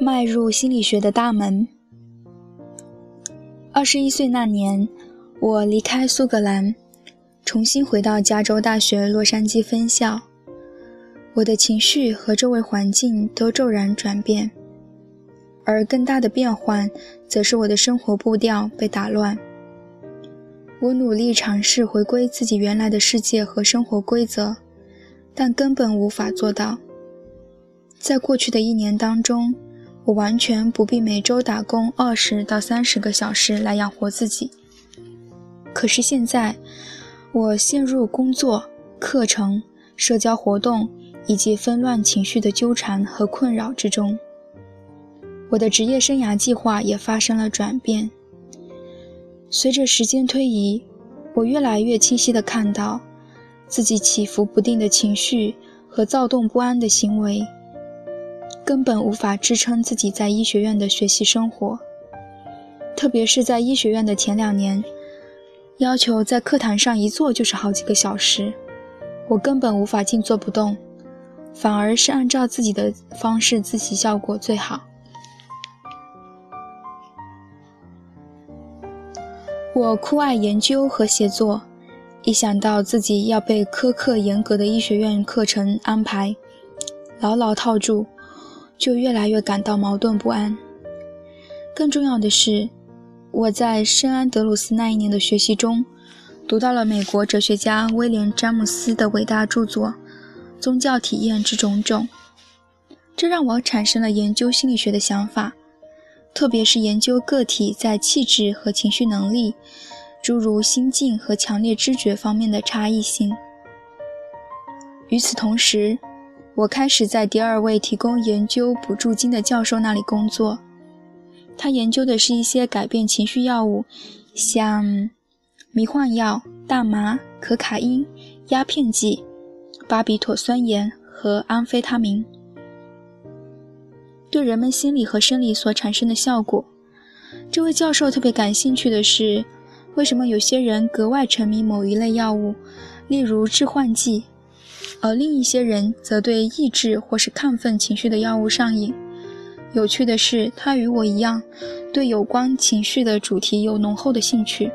迈入心理学的大门。二十一岁那年，我离开苏格兰，重新回到加州大学洛杉矶分校。我的情绪和周围环境都骤然转变，而更大的变换，则是我的生活步调被打乱。我努力尝试回归自己原来的世界和生活规则，但根本无法做到。在过去的一年当中，我完全不必每周打工二十到三十个小时来养活自己。可是现在，我陷入工作、课程、社交活动以及纷乱情绪的纠缠和困扰之中。我的职业生涯计划也发生了转变。随着时间推移，我越来越清晰地看到自己起伏不定的情绪和躁动不安的行为。根本无法支撑自己在医学院的学习生活，特别是在医学院的前两年，要求在课堂上一坐就是好几个小时，我根本无法静坐不动，反而是按照自己的方式自习效果最好。我酷爱研究和写作，一想到自己要被苛刻严格的医学院课程安排，牢牢套住。就越来越感到矛盾不安。更重要的是，我在圣安德鲁斯那一年的学习中，读到了美国哲学家威廉·詹姆斯的伟大著作《宗教体验之种种》，这让我产生了研究心理学的想法，特别是研究个体在气质和情绪能力，诸如心境和强烈知觉方面的差异性。与此同时，我开始在第二位提供研究补助金的教授那里工作，他研究的是一些改变情绪药物，像迷幻药、大麻、可卡因、鸦片剂、巴比妥酸盐和安非他明对人们心理和生理所产生的效果。这位教授特别感兴趣的是，为什么有些人格外沉迷某一类药物，例如致幻剂。而另一些人则对抑制或是亢奋情绪的药物上瘾。有趣的是，他与我一样，对有关情绪的主题有浓厚的兴趣。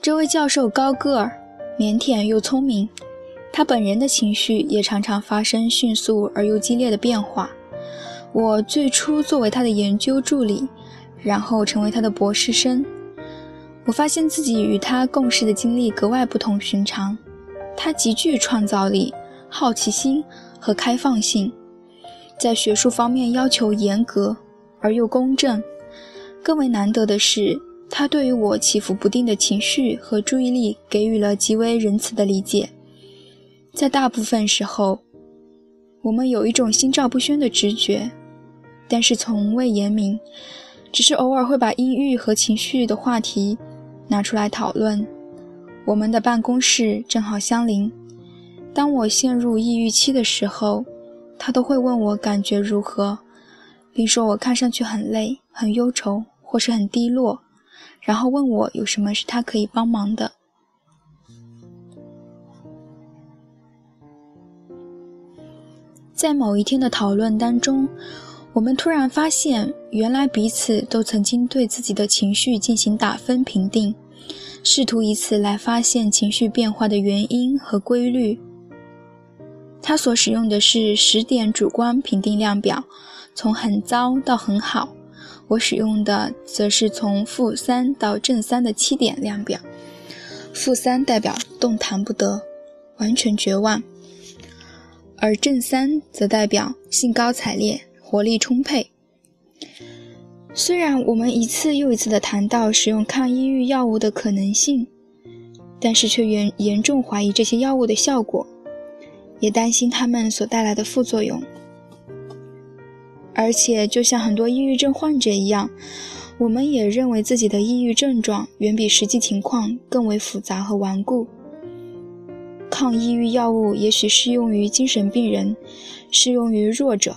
这位教授高个儿、腼腆又聪明，他本人的情绪也常常发生迅速而又激烈的变化。我最初作为他的研究助理，然后成为他的博士生。我发现自己与他共事的经历格外不同寻常。他极具创造力、好奇心和开放性，在学术方面要求严格而又公正。更为难得的是，他对于我起伏不定的情绪和注意力给予了极为仁慈的理解。在大部分时候，我们有一种心照不宣的直觉，但是从未言明，只是偶尔会把阴郁和情绪的话题。拿出来讨论。我们的办公室正好相邻。当我陷入抑郁期的时候，他都会问我感觉如何，并说我看上去很累、很忧愁或是很低落，然后问我有什么是他可以帮忙的。在某一天的讨论当中，我们突然发现，原来彼此都曾经对自己的情绪进行打分评定。试图以此来发现情绪变化的原因和规律。他所使用的是十点主观评定量表，从很糟到很好；我使用的则是从负三到正三的七点量表。负三代表动弹不得，完全绝望；而正三则代表兴高采烈，活力充沛。虽然我们一次又一次地谈到使用抗抑郁药物的可能性，但是却严严重怀疑这些药物的效果，也担心它们所带来的副作用。而且，就像很多抑郁症患者一样，我们也认为自己的抑郁症状远比实际情况更为复杂和顽固。抗抑郁药物也许适用于精神病人，适用于弱者。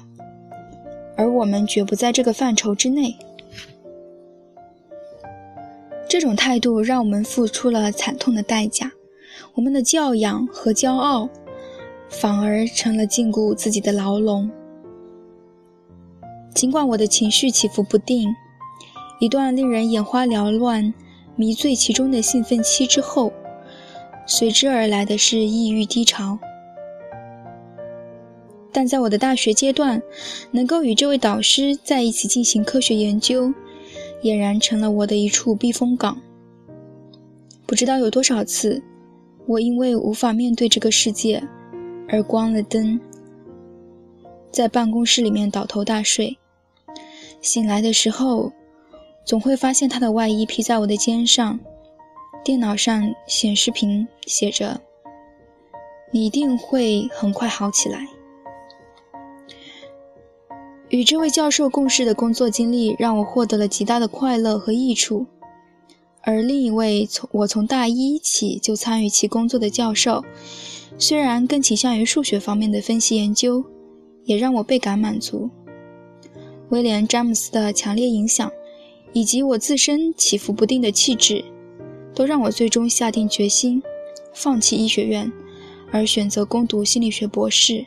而我们绝不在这个范畴之内。这种态度让我们付出了惨痛的代价，我们的教养和骄傲反而成了禁锢自己的牢笼。尽管我的情绪起伏不定，一段令人眼花缭乱、迷醉其中的兴奋期之后，随之而来的是抑郁低潮。但在我的大学阶段，能够与这位导师在一起进行科学研究。俨然成了我的一处避风港。不知道有多少次，我因为无法面对这个世界而关了灯，在办公室里面倒头大睡。醒来的时候，总会发现他的外衣披在我的肩上，电脑上显示屏写着：“你一定会很快好起来。”与这位教授共事的工作经历让我获得了极大的快乐和益处，而另一位从我从大一起就参与其工作的教授，虽然更倾向于数学方面的分析研究，也让我倍感满足。威廉·詹姆斯的强烈影响，以及我自身起伏不定的气质，都让我最终下定决心，放弃医学院，而选择攻读心理学博士。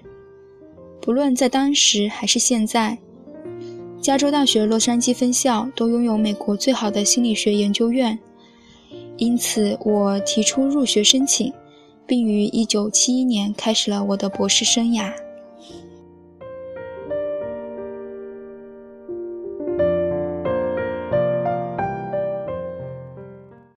不论在当时还是现在，加州大学洛杉矶分校都拥有美国最好的心理学研究院，因此我提出入学申请，并于1971年开始了我的博士生涯。